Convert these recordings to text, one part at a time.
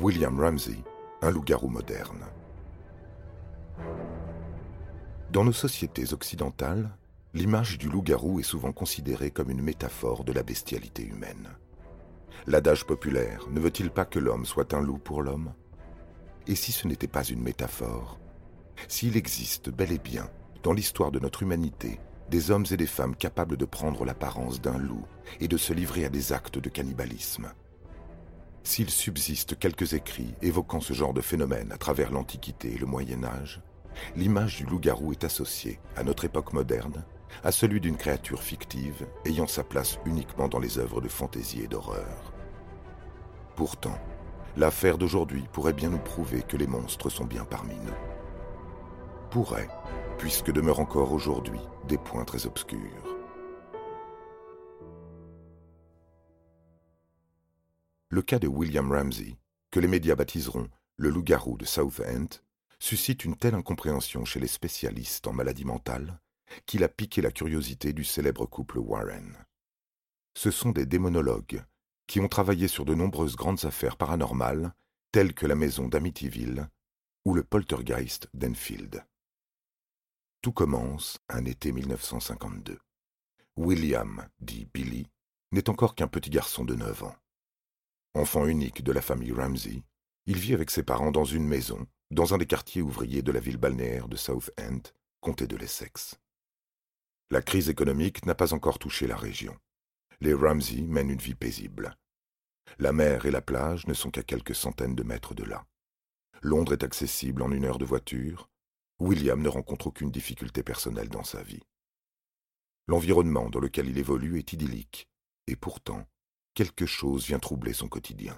William Ramsey, un loup-garou moderne. Dans nos sociétés occidentales, l'image du loup-garou est souvent considérée comme une métaphore de la bestialité humaine. L'adage populaire ne veut-il pas que l'homme soit un loup pour l'homme? Et si ce n'était pas une métaphore? S'il existe bel et bien, dans l'histoire de notre humanité, des hommes et des femmes capables de prendre l'apparence d'un loup et de se livrer à des actes de cannibalisme, s'il subsiste quelques écrits évoquant ce genre de phénomène à travers l'Antiquité et le Moyen Âge, l'image du loup-garou est associée, à notre époque moderne, à celui d'une créature fictive ayant sa place uniquement dans les œuvres de fantaisie et d'horreur. Pourtant, l'affaire d'aujourd'hui pourrait bien nous prouver que les monstres sont bien parmi nous. Pourrait, puisque demeurent encore aujourd'hui des points très obscurs. Le cas de William Ramsey, que les médias baptiseront le loup-garou de Southend, suscite une telle incompréhension chez les spécialistes en maladies mentales qu'il a piqué la curiosité du célèbre couple Warren. Ce sont des démonologues qui ont travaillé sur de nombreuses grandes affaires paranormales, telles que la maison d'Amityville ou le poltergeist d'Enfield. Tout commence un été 1952. William, dit Billy, n'est encore qu'un petit garçon de neuf ans. Enfant unique de la famille Ramsey, il vit avec ses parents dans une maison, dans un des quartiers ouvriers de la ville balnéaire de Southend, comté de l'Essex. La crise économique n'a pas encore touché la région. Les Ramsey mènent une vie paisible. La mer et la plage ne sont qu'à quelques centaines de mètres de là. Londres est accessible en une heure de voiture. William ne rencontre aucune difficulté personnelle dans sa vie. L'environnement dans lequel il évolue est idyllique, et pourtant, quelque chose vient troubler son quotidien.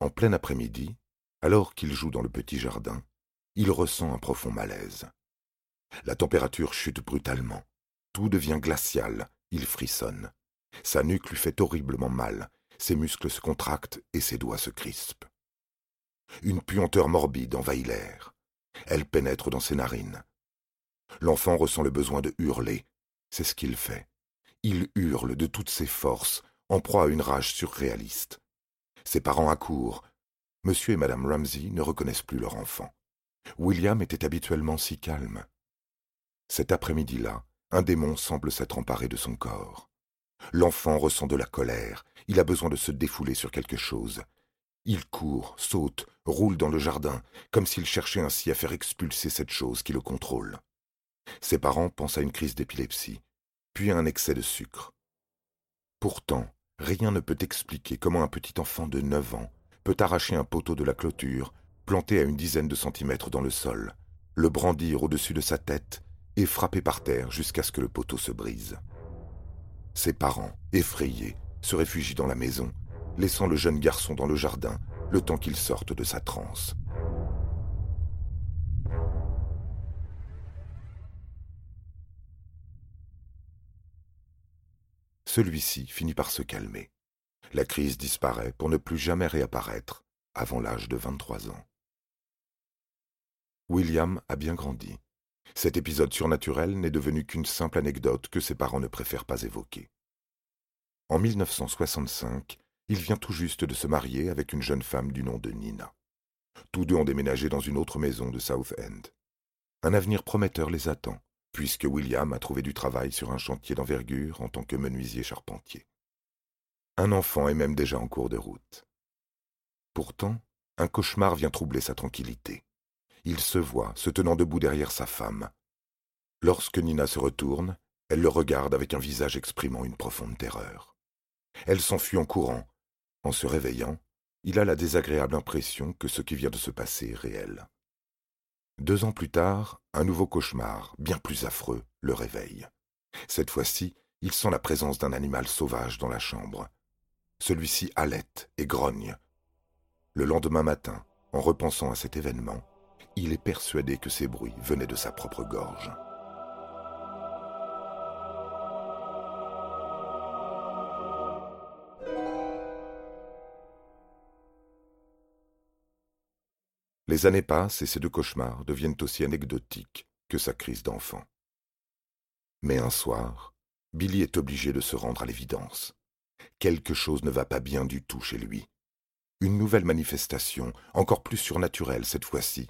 En plein après-midi, alors qu'il joue dans le petit jardin, il ressent un profond malaise. La température chute brutalement, tout devient glacial, il frissonne. Sa nuque lui fait horriblement mal, ses muscles se contractent et ses doigts se crispent. Une puanteur morbide envahit l'air. Elle pénètre dans ses narines. L'enfant ressent le besoin de hurler. C'est ce qu'il fait. Il hurle de toutes ses forces, en proie à une rage surréaliste. Ses parents accourent. Monsieur et Madame Ramsey ne reconnaissent plus leur enfant. William était habituellement si calme. Cet après-midi-là, un démon semble s'être emparé de son corps. L'enfant ressent de la colère, il a besoin de se défouler sur quelque chose. Il court, saute, roule dans le jardin, comme s'il cherchait ainsi à faire expulser cette chose qui le contrôle. Ses parents pensent à une crise d'épilepsie, puis à un excès de sucre. Pourtant, Rien ne peut expliquer comment un petit enfant de neuf ans peut arracher un poteau de la clôture, planté à une dizaine de centimètres dans le sol, le brandir au-dessus de sa tête et frapper par terre jusqu'à ce que le poteau se brise. Ses parents, effrayés, se réfugient dans la maison, laissant le jeune garçon dans le jardin le temps qu'il sorte de sa transe. Celui-ci finit par se calmer. La crise disparaît pour ne plus jamais réapparaître avant l'âge de 23 ans. William a bien grandi. Cet épisode surnaturel n'est devenu qu'une simple anecdote que ses parents ne préfèrent pas évoquer. En 1965, il vient tout juste de se marier avec une jeune femme du nom de Nina. Tous deux ont déménagé dans une autre maison de South End. Un avenir prometteur les attend, puisque William a trouvé du travail sur un chantier d'envergure en tant que menuisier charpentier. Un enfant est même déjà en cours de route. Pourtant, un cauchemar vient troubler sa tranquillité. Il se voit se tenant debout derrière sa femme. Lorsque Nina se retourne, elle le regarde avec un visage exprimant une profonde terreur. Elle s'enfuit en courant. En se réveillant, il a la désagréable impression que ce qui vient de se passer est réel. Deux ans plus tard, un nouveau cauchemar, bien plus affreux, le réveille. Cette fois-ci, il sent la présence d'un animal sauvage dans la chambre. Celui-ci halète et grogne. Le lendemain matin, en repensant à cet événement, il est persuadé que ces bruits venaient de sa propre gorge. Les années passent et ces deux cauchemars deviennent aussi anecdotiques que sa crise d'enfant. Mais un soir, Billy est obligé de se rendre à l'évidence. Quelque chose ne va pas bien du tout chez lui. Une nouvelle manifestation, encore plus surnaturelle cette fois-ci,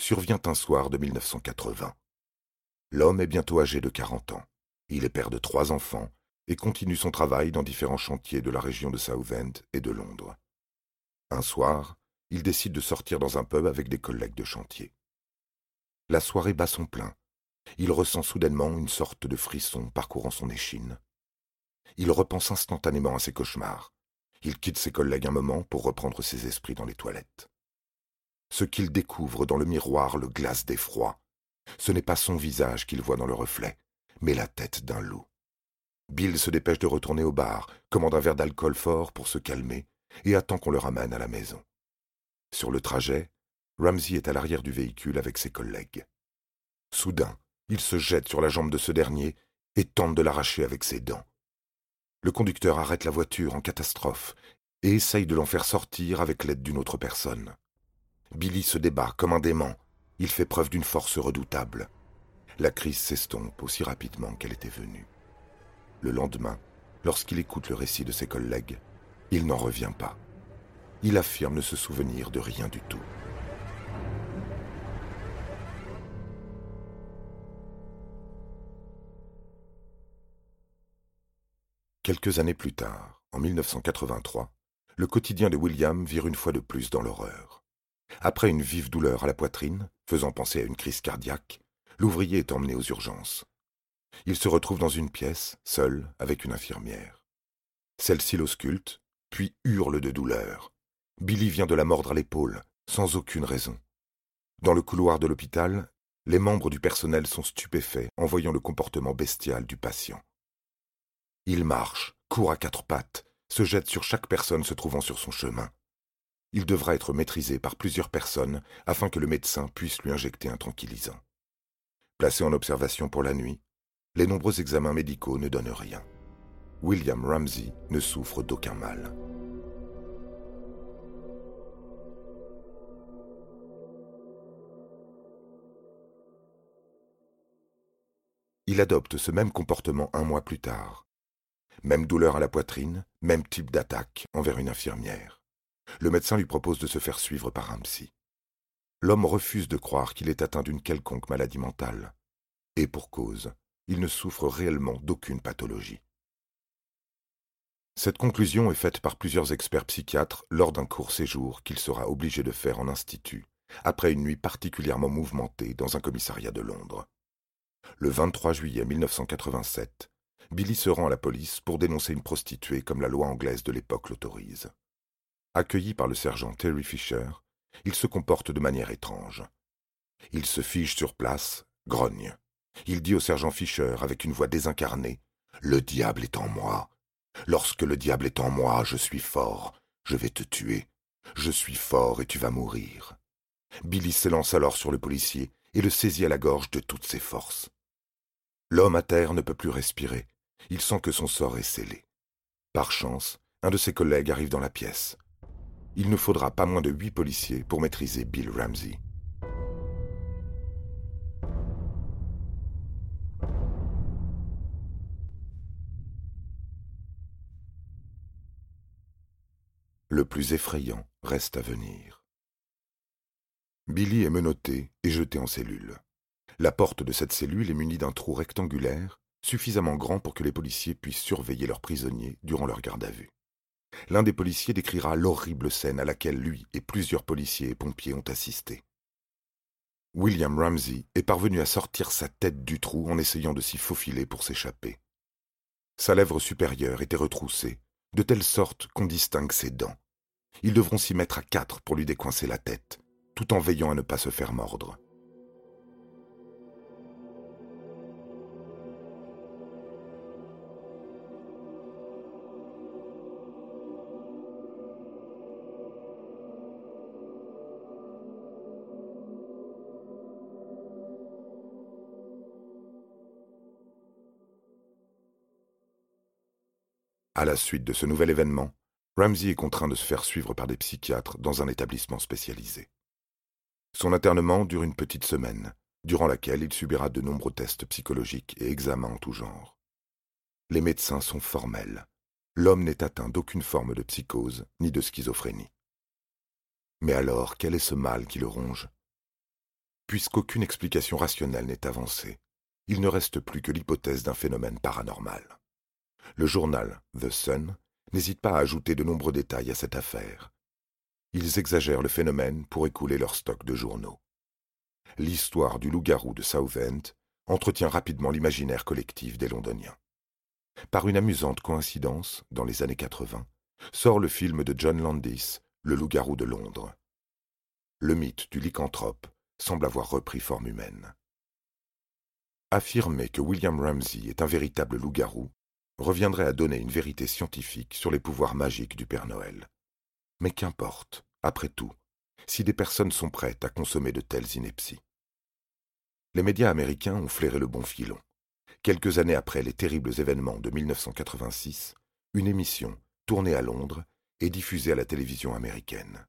survient un soir de 1980. L'homme est bientôt âgé de 40 ans. Il est père de trois enfants et continue son travail dans différents chantiers de la région de Southend et de Londres. Un soir, il décide de sortir dans un pub avec des collègues de chantier. La soirée bat son plein. Il ressent soudainement une sorte de frisson parcourant son échine. Il repense instantanément à ses cauchemars. Il quitte ses collègues un moment pour reprendre ses esprits dans les toilettes. Ce qu'il découvre dans le miroir le glace d'effroi. Ce n'est pas son visage qu'il voit dans le reflet, mais la tête d'un loup. Bill se dépêche de retourner au bar, commande un verre d'alcool fort pour se calmer, et attend qu'on le ramène à la maison. Sur le trajet, Ramsey est à l'arrière du véhicule avec ses collègues. Soudain, il se jette sur la jambe de ce dernier et tente de l'arracher avec ses dents. Le conducteur arrête la voiture en catastrophe et essaye de l'en faire sortir avec l'aide d'une autre personne. Billy se débat comme un dément. Il fait preuve d'une force redoutable. La crise s'estompe aussi rapidement qu'elle était venue. Le lendemain, lorsqu'il écoute le récit de ses collègues, il n'en revient pas il affirme ne se souvenir de rien du tout. Quelques années plus tard, en 1983, le quotidien de William vire une fois de plus dans l'horreur. Après une vive douleur à la poitrine, faisant penser à une crise cardiaque, l'ouvrier est emmené aux urgences. Il se retrouve dans une pièce, seul, avec une infirmière. Celle-ci l'ausculte, puis hurle de douleur, Billy vient de la mordre à l'épaule, sans aucune raison. Dans le couloir de l'hôpital, les membres du personnel sont stupéfaits en voyant le comportement bestial du patient. Il marche, court à quatre pattes, se jette sur chaque personne se trouvant sur son chemin. Il devra être maîtrisé par plusieurs personnes afin que le médecin puisse lui injecter un tranquillisant. Placé en observation pour la nuit, les nombreux examens médicaux ne donnent rien. William Ramsey ne souffre d'aucun mal. Il adopte ce même comportement un mois plus tard. Même douleur à la poitrine, même type d'attaque envers une infirmière. Le médecin lui propose de se faire suivre par un psy. L'homme refuse de croire qu'il est atteint d'une quelconque maladie mentale. Et pour cause, il ne souffre réellement d'aucune pathologie. Cette conclusion est faite par plusieurs experts psychiatres lors d'un court séjour qu'il sera obligé de faire en institut, après une nuit particulièrement mouvementée dans un commissariat de Londres. Le 23 juillet 1987, Billy se rend à la police pour dénoncer une prostituée comme la loi anglaise de l'époque l'autorise. Accueilli par le sergent Terry Fisher, il se comporte de manière étrange. Il se fige sur place, grogne. Il dit au sergent Fisher avec une voix désincarnée Le diable est en moi. Lorsque le diable est en moi, je suis fort. Je vais te tuer. Je suis fort et tu vas mourir. Billy s'élance alors sur le policier et le saisit à la gorge de toutes ses forces. L'homme à terre ne peut plus respirer. Il sent que son sort est scellé. Par chance, un de ses collègues arrive dans la pièce. Il ne faudra pas moins de huit policiers pour maîtriser Bill Ramsey. Le plus effrayant reste à venir. Billy est menotté et jeté en cellule. La porte de cette cellule est munie d'un trou rectangulaire, suffisamment grand pour que les policiers puissent surveiller leurs prisonniers durant leur garde à vue. L'un des policiers décrira l'horrible scène à laquelle lui et plusieurs policiers et pompiers ont assisté. William Ramsey est parvenu à sortir sa tête du trou en essayant de s'y faufiler pour s'échapper. Sa lèvre supérieure était retroussée, de telle sorte qu'on distingue ses dents. Ils devront s'y mettre à quatre pour lui décoincer la tête, tout en veillant à ne pas se faire mordre. À la suite de ce nouvel événement, Ramsey est contraint de se faire suivre par des psychiatres dans un établissement spécialisé. Son internement dure une petite semaine, durant laquelle il subira de nombreux tests psychologiques et examens en tout genre. Les médecins sont formels. L'homme n'est atteint d'aucune forme de psychose ni de schizophrénie. Mais alors, quel est ce mal qui le ronge? Puisqu'aucune explication rationnelle n'est avancée, il ne reste plus que l'hypothèse d'un phénomène paranormal. Le journal The Sun n'hésite pas à ajouter de nombreux détails à cette affaire. Ils exagèrent le phénomène pour écouler leur stock de journaux. L'histoire du loup-garou de Southend entretient rapidement l'imaginaire collectif des Londoniens. Par une amusante coïncidence, dans les années 80, sort le film de John Landis, Le loup-garou de Londres. Le mythe du lycanthrope semble avoir repris forme humaine. Affirmer que William Ramsey est un véritable loup-garou reviendrait à donner une vérité scientifique sur les pouvoirs magiques du Père Noël. Mais qu'importe, après tout, si des personnes sont prêtes à consommer de telles inepties. Les médias américains ont flairé le bon filon. Quelques années après les terribles événements de 1986, une émission, tournée à Londres, est diffusée à la télévision américaine.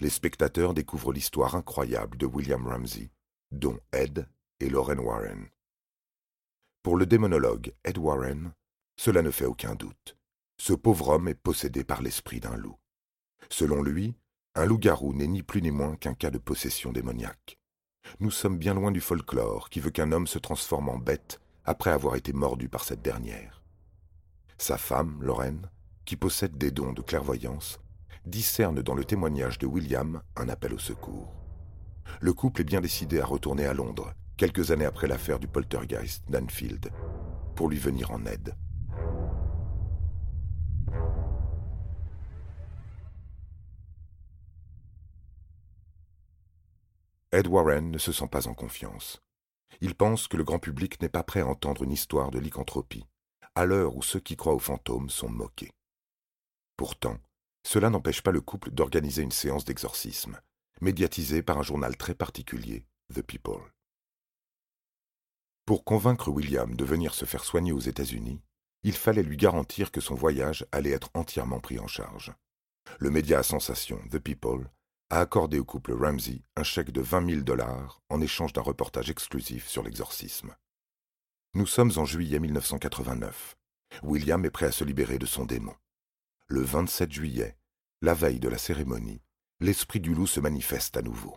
Les spectateurs découvrent l'histoire incroyable de William Ramsey, dont Ed et Lauren Warren. Pour le démonologue Ed Warren, cela ne fait aucun doute. Ce pauvre homme est possédé par l'esprit d'un loup. Selon lui, un loup-garou n'est ni plus ni moins qu'un cas de possession démoniaque. Nous sommes bien loin du folklore qui veut qu'un homme se transforme en bête après avoir été mordu par cette dernière. Sa femme, Lorraine, qui possède des dons de clairvoyance, discerne dans le témoignage de William un appel au secours. Le couple est bien décidé à retourner à Londres, quelques années après l'affaire du poltergeist d'Anfield, pour lui venir en aide. Ed Warren ne se sent pas en confiance. Il pense que le grand public n'est pas prêt à entendre une histoire de lycanthropie, à l'heure où ceux qui croient aux fantômes sont moqués. Pourtant, cela n'empêche pas le couple d'organiser une séance d'exorcisme, médiatisée par un journal très particulier, The People. Pour convaincre William de venir se faire soigner aux États-Unis, il fallait lui garantir que son voyage allait être entièrement pris en charge. Le média à sensation The People a accordé au couple Ramsey un chèque de 20 000 dollars en échange d'un reportage exclusif sur l'exorcisme. Nous sommes en juillet 1989. William est prêt à se libérer de son démon. Le 27 juillet, la veille de la cérémonie, l'esprit du loup se manifeste à nouveau.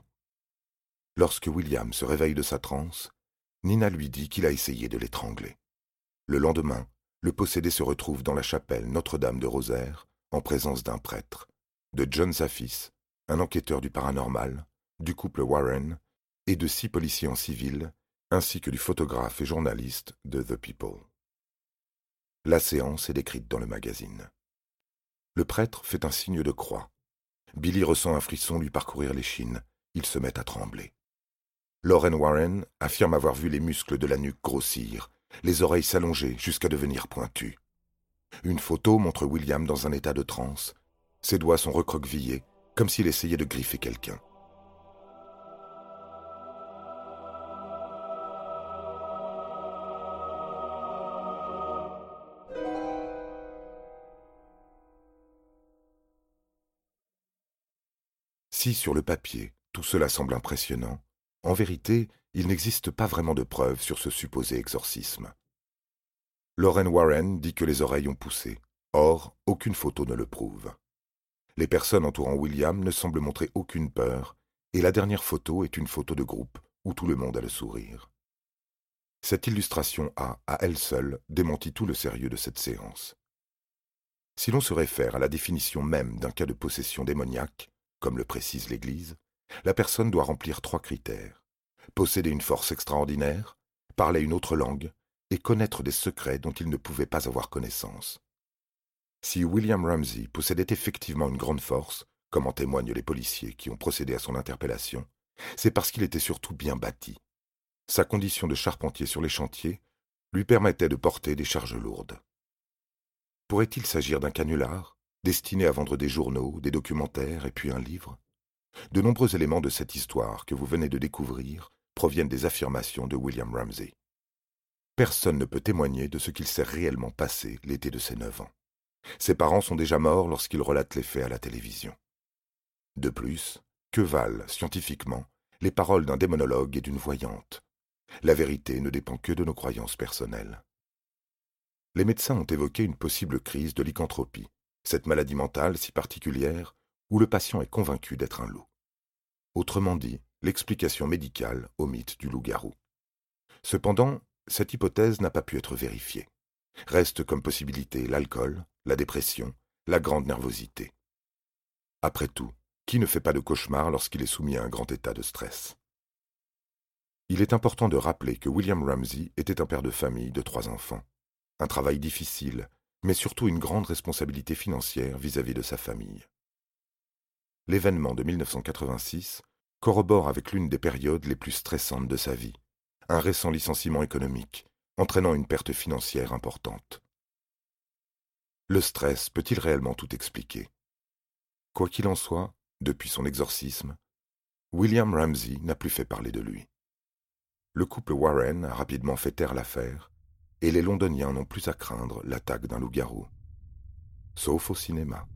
Lorsque William se réveille de sa transe, Nina lui dit qu'il a essayé de l'étrangler. Le lendemain, le possédé se retrouve dans la chapelle Notre-Dame de Rosaire, en présence d'un prêtre, de John Zafis, un enquêteur du paranormal, du couple Warren et de six policiers en civil, ainsi que du photographe et journaliste de The People. La séance est décrite dans le magazine. Le prêtre fait un signe de croix. Billy ressent un frisson lui parcourir l'échine. Il se met à trembler. Lauren Warren affirme avoir vu les muscles de la nuque grossir, les oreilles s'allonger jusqu'à devenir pointues. Une photo montre William dans un état de transe. Ses doigts sont recroquevillés comme s'il essayait de griffer quelqu'un. Si sur le papier tout cela semble impressionnant, en vérité, il n'existe pas vraiment de preuves sur ce supposé exorcisme. Lauren Warren dit que les oreilles ont poussé. Or, aucune photo ne le prouve. Les personnes entourant William ne semblent montrer aucune peur, et la dernière photo est une photo de groupe où tout le monde a le sourire. Cette illustration a, à elle seule, démenti tout le sérieux de cette séance. Si l'on se réfère à la définition même d'un cas de possession démoniaque, comme le précise l'Église, la personne doit remplir trois critères posséder une force extraordinaire, parler une autre langue et connaître des secrets dont il ne pouvait pas avoir connaissance. Si William Ramsey possédait effectivement une grande force, comme en témoignent les policiers qui ont procédé à son interpellation, c'est parce qu'il était surtout bien bâti. Sa condition de charpentier sur les chantiers lui permettait de porter des charges lourdes. Pourrait-il s'agir d'un canular, destiné à vendre des journaux, des documentaires et puis un livre? De nombreux éléments de cette histoire que vous venez de découvrir proviennent des affirmations de William Ramsey. Personne ne peut témoigner de ce qu'il s'est réellement passé l'été de ses neuf ans. Ses parents sont déjà morts lorsqu'il relate les faits à la télévision. De plus, que valent, scientifiquement, les paroles d'un démonologue et d'une voyante? La vérité ne dépend que de nos croyances personnelles. Les médecins ont évoqué une possible crise de lycanthropie, cette maladie mentale si particulière où le patient est convaincu d'être un loup. Autrement dit, l'explication médicale au mythe du loup-garou. Cependant, cette hypothèse n'a pas pu être vérifiée. Reste comme possibilité l'alcool, la dépression, la grande nervosité. Après tout, qui ne fait pas de cauchemar lorsqu'il est soumis à un grand état de stress? Il est important de rappeler que William Ramsey était un père de famille de trois enfants. Un travail difficile, mais surtout une grande responsabilité financière vis-à-vis -vis de sa famille. L'événement de 1986 corrobore avec l'une des périodes les plus stressantes de sa vie, un récent licenciement économique, entraînant une perte financière importante. Le stress peut-il réellement tout expliquer? Quoi qu'il en soit, depuis son exorcisme, William Ramsey n'a plus fait parler de lui. Le couple Warren a rapidement fait taire l'affaire, et les Londoniens n'ont plus à craindre l'attaque d'un loup-garou. Sauf au cinéma.